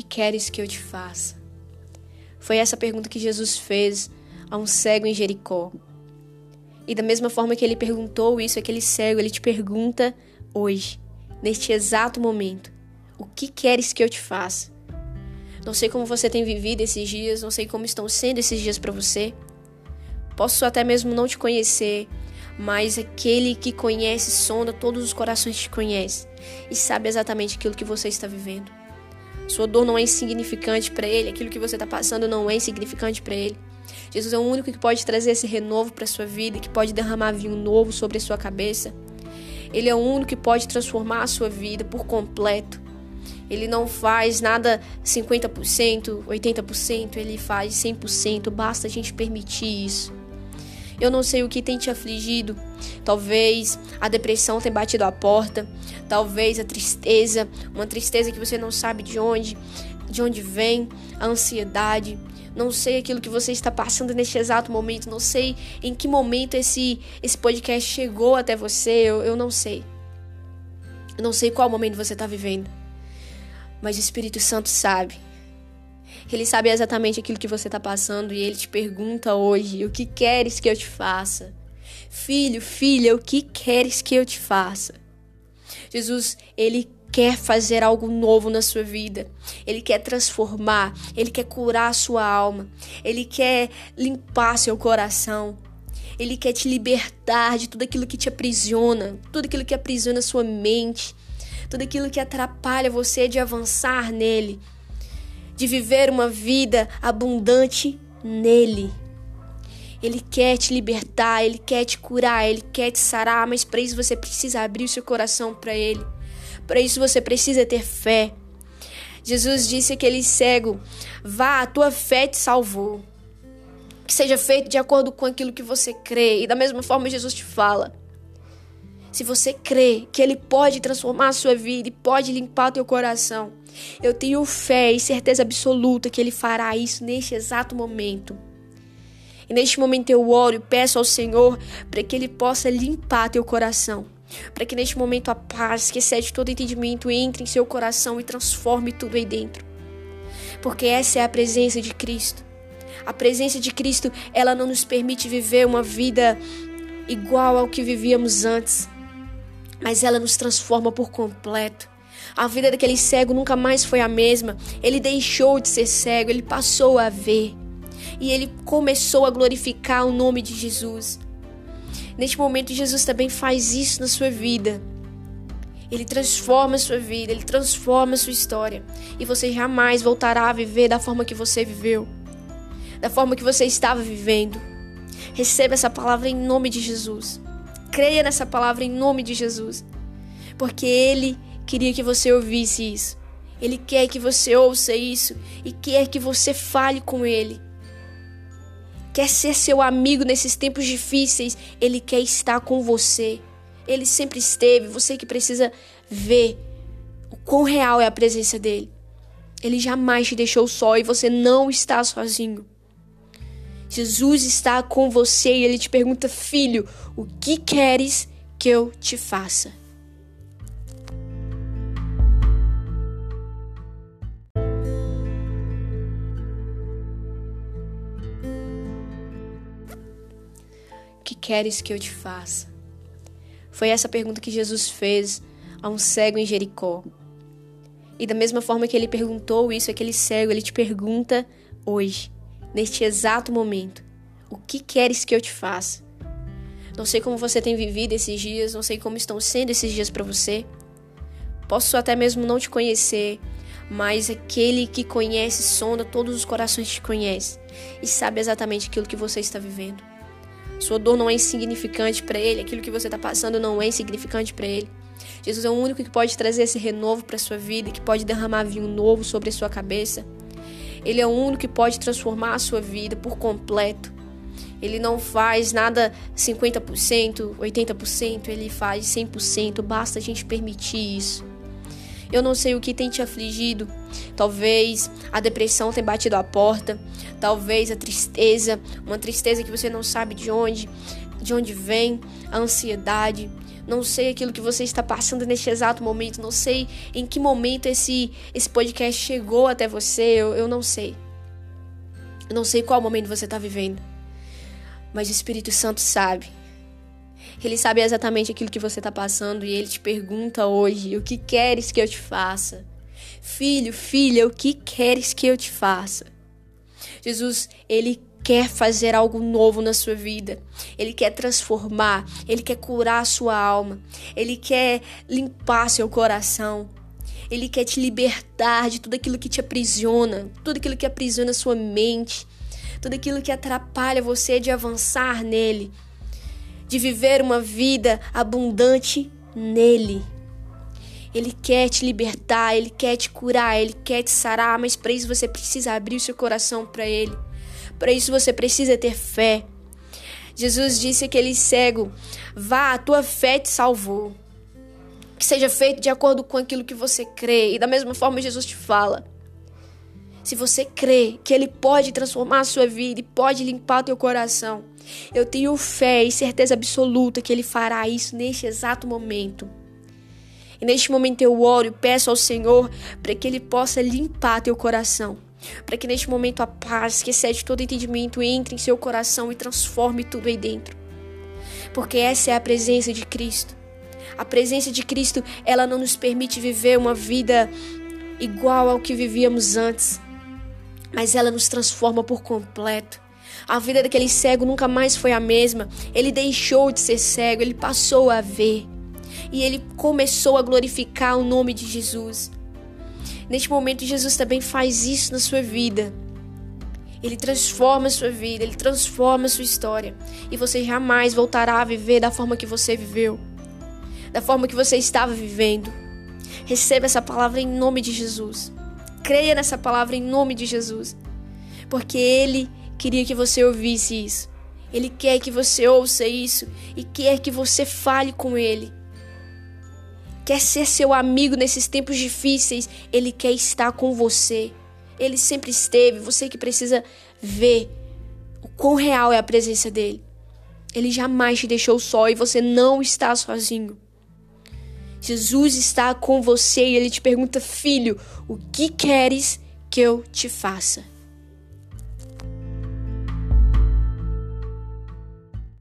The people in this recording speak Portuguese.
que queres que eu te faça? Foi essa pergunta que Jesus fez a um cego em Jericó. E da mesma forma que ele perguntou isso, aquele cego, ele te pergunta hoje, neste exato momento: O que queres que eu te faça? Não sei como você tem vivido esses dias, não sei como estão sendo esses dias para você. Posso até mesmo não te conhecer, mas aquele que conhece, sonda todos os corações te conhece e sabe exatamente aquilo que você está vivendo. Sua dor não é insignificante para ele, aquilo que você está passando não é insignificante para ele. Jesus é o único que pode trazer esse renovo para sua vida, que pode derramar vinho novo sobre a sua cabeça. Ele é o único que pode transformar a sua vida por completo. Ele não faz nada 50%, 80%, ele faz 100%, basta a gente permitir isso. Eu não sei o que tem te afligido. Talvez a depressão tenha batido a porta, talvez a tristeza, uma tristeza que você não sabe de onde, de onde vem, a ansiedade. Não sei aquilo que você está passando neste exato momento, não sei em que momento esse esse podcast chegou até você, eu, eu não sei. Eu não sei qual momento você está vivendo. Mas o Espírito Santo sabe. Ele sabe exatamente aquilo que você está passando e ele te pergunta hoje: o que queres que eu te faça? Filho, filha, o que queres que eu te faça? Jesus, ele quer fazer algo novo na sua vida. Ele quer transformar, ele quer curar a sua alma, ele quer limpar seu coração. Ele quer te libertar de tudo aquilo que te aprisiona, tudo aquilo que aprisiona sua mente, tudo aquilo que atrapalha você de avançar nele de viver uma vida abundante nele. Ele quer te libertar, ele quer te curar, ele quer te sarar, mas para isso você precisa abrir o seu coração para ele. Para isso você precisa ter fé. Jesus disse aquele cego: "Vá, a tua fé te salvou." Que seja feito de acordo com aquilo que você crê. E da mesma forma Jesus te fala: se você crê que Ele pode transformar a sua vida e pode limpar teu coração, eu tenho fé e certeza absoluta que Ele fará isso neste exato momento. E neste momento eu oro e peço ao Senhor para que Ele possa limpar teu coração. Para que neste momento a paz, que excede todo entendimento, entre em seu coração e transforme tudo aí dentro. Porque essa é a presença de Cristo. A presença de Cristo, ela não nos permite viver uma vida igual ao que vivíamos antes mas ela nos transforma por completo. A vida daquele cego nunca mais foi a mesma. Ele deixou de ser cego, ele passou a ver. E ele começou a glorificar o nome de Jesus. Neste momento, Jesus também faz isso na sua vida. Ele transforma a sua vida, ele transforma a sua história. E você jamais voltará a viver da forma que você viveu, da forma que você estava vivendo. Receba essa palavra em nome de Jesus. Creia nessa palavra em nome de Jesus. Porque Ele queria que você ouvisse isso. Ele quer que você ouça isso e quer que você fale com Ele. Quer ser seu amigo nesses tempos difíceis. Ele quer estar com você. Ele sempre esteve. Você que precisa ver o quão real é a presença dele. Ele jamais te deixou só e você não está sozinho. Jesus está com você e ele te pergunta: Filho, o que queres que eu te faça? O que queres que eu te faça? Foi essa pergunta que Jesus fez a um cego em Jericó. E da mesma forma que ele perguntou isso, aquele cego, ele te pergunta hoje neste exato momento. O que queres que eu te faça? Não sei como você tem vivido esses dias, não sei como estão sendo esses dias para você. Posso até mesmo não te conhecer, mas aquele que conhece, sonda todos os corações te conhece e sabe exatamente aquilo que você está vivendo. Sua dor não é insignificante para ele, aquilo que você está passando não é insignificante para ele. Jesus é o único que pode trazer esse renovo para sua vida, que pode derramar vinho novo sobre a sua cabeça. Ele é o único que pode transformar a sua vida por completo. Ele não faz nada 50%, 80%, ele faz 100%, basta a gente permitir isso. Eu não sei o que tem te afligido. Talvez a depressão tenha batido a porta, talvez a tristeza, uma tristeza que você não sabe de onde, de onde vem, a ansiedade. Não sei aquilo que você está passando neste exato momento. Não sei em que momento esse, esse podcast chegou até você. Eu, eu não sei. Eu não sei qual momento você está vivendo. Mas o Espírito Santo sabe. Ele sabe exatamente aquilo que você está passando e ele te pergunta hoje: o que queres que eu te faça? Filho, filha, o que queres que eu te faça? Jesus, ele quer fazer algo novo na sua vida. Ele quer transformar, ele quer curar a sua alma, ele quer limpar seu coração. Ele quer te libertar de tudo aquilo que te aprisiona, tudo aquilo que aprisiona a sua mente, tudo aquilo que atrapalha você de avançar nele, de viver uma vida abundante nele. Ele quer te libertar, ele quer te curar, ele quer te sarar, mas para isso você precisa abrir o seu coração para ele. Para isso você precisa ter fé. Jesus disse àquele cego: Vá, a tua fé te salvou. Que seja feito de acordo com aquilo que você crê. E da mesma forma, Jesus te fala: se você crê que Ele pode transformar a sua vida e pode limpar o teu coração, eu tenho fé e certeza absoluta que Ele fará isso neste exato momento. E neste momento eu oro e peço ao Senhor para que Ele possa limpar teu coração para que neste momento a paz, que excede todo entendimento, entre em seu coração e transforme tudo aí dentro. Porque essa é a presença de Cristo. A presença de Cristo, ela não nos permite viver uma vida igual ao que vivíamos antes, mas ela nos transforma por completo. A vida daquele cego nunca mais foi a mesma. Ele deixou de ser cego, ele passou a ver. E ele começou a glorificar o nome de Jesus. Neste momento, Jesus também faz isso na sua vida. Ele transforma a sua vida, ele transforma a sua história. E você jamais voltará a viver da forma que você viveu, da forma que você estava vivendo. Receba essa palavra em nome de Jesus. Creia nessa palavra em nome de Jesus. Porque Ele queria que você ouvisse isso. Ele quer que você ouça isso e quer que você fale com Ele quer ser seu amigo nesses tempos difíceis, ele quer estar com você. Ele sempre esteve, você que precisa ver o quão real é a presença dele. Ele jamais te deixou só e você não está sozinho. Jesus está com você e ele te pergunta: Filho, o que queres que eu te faça?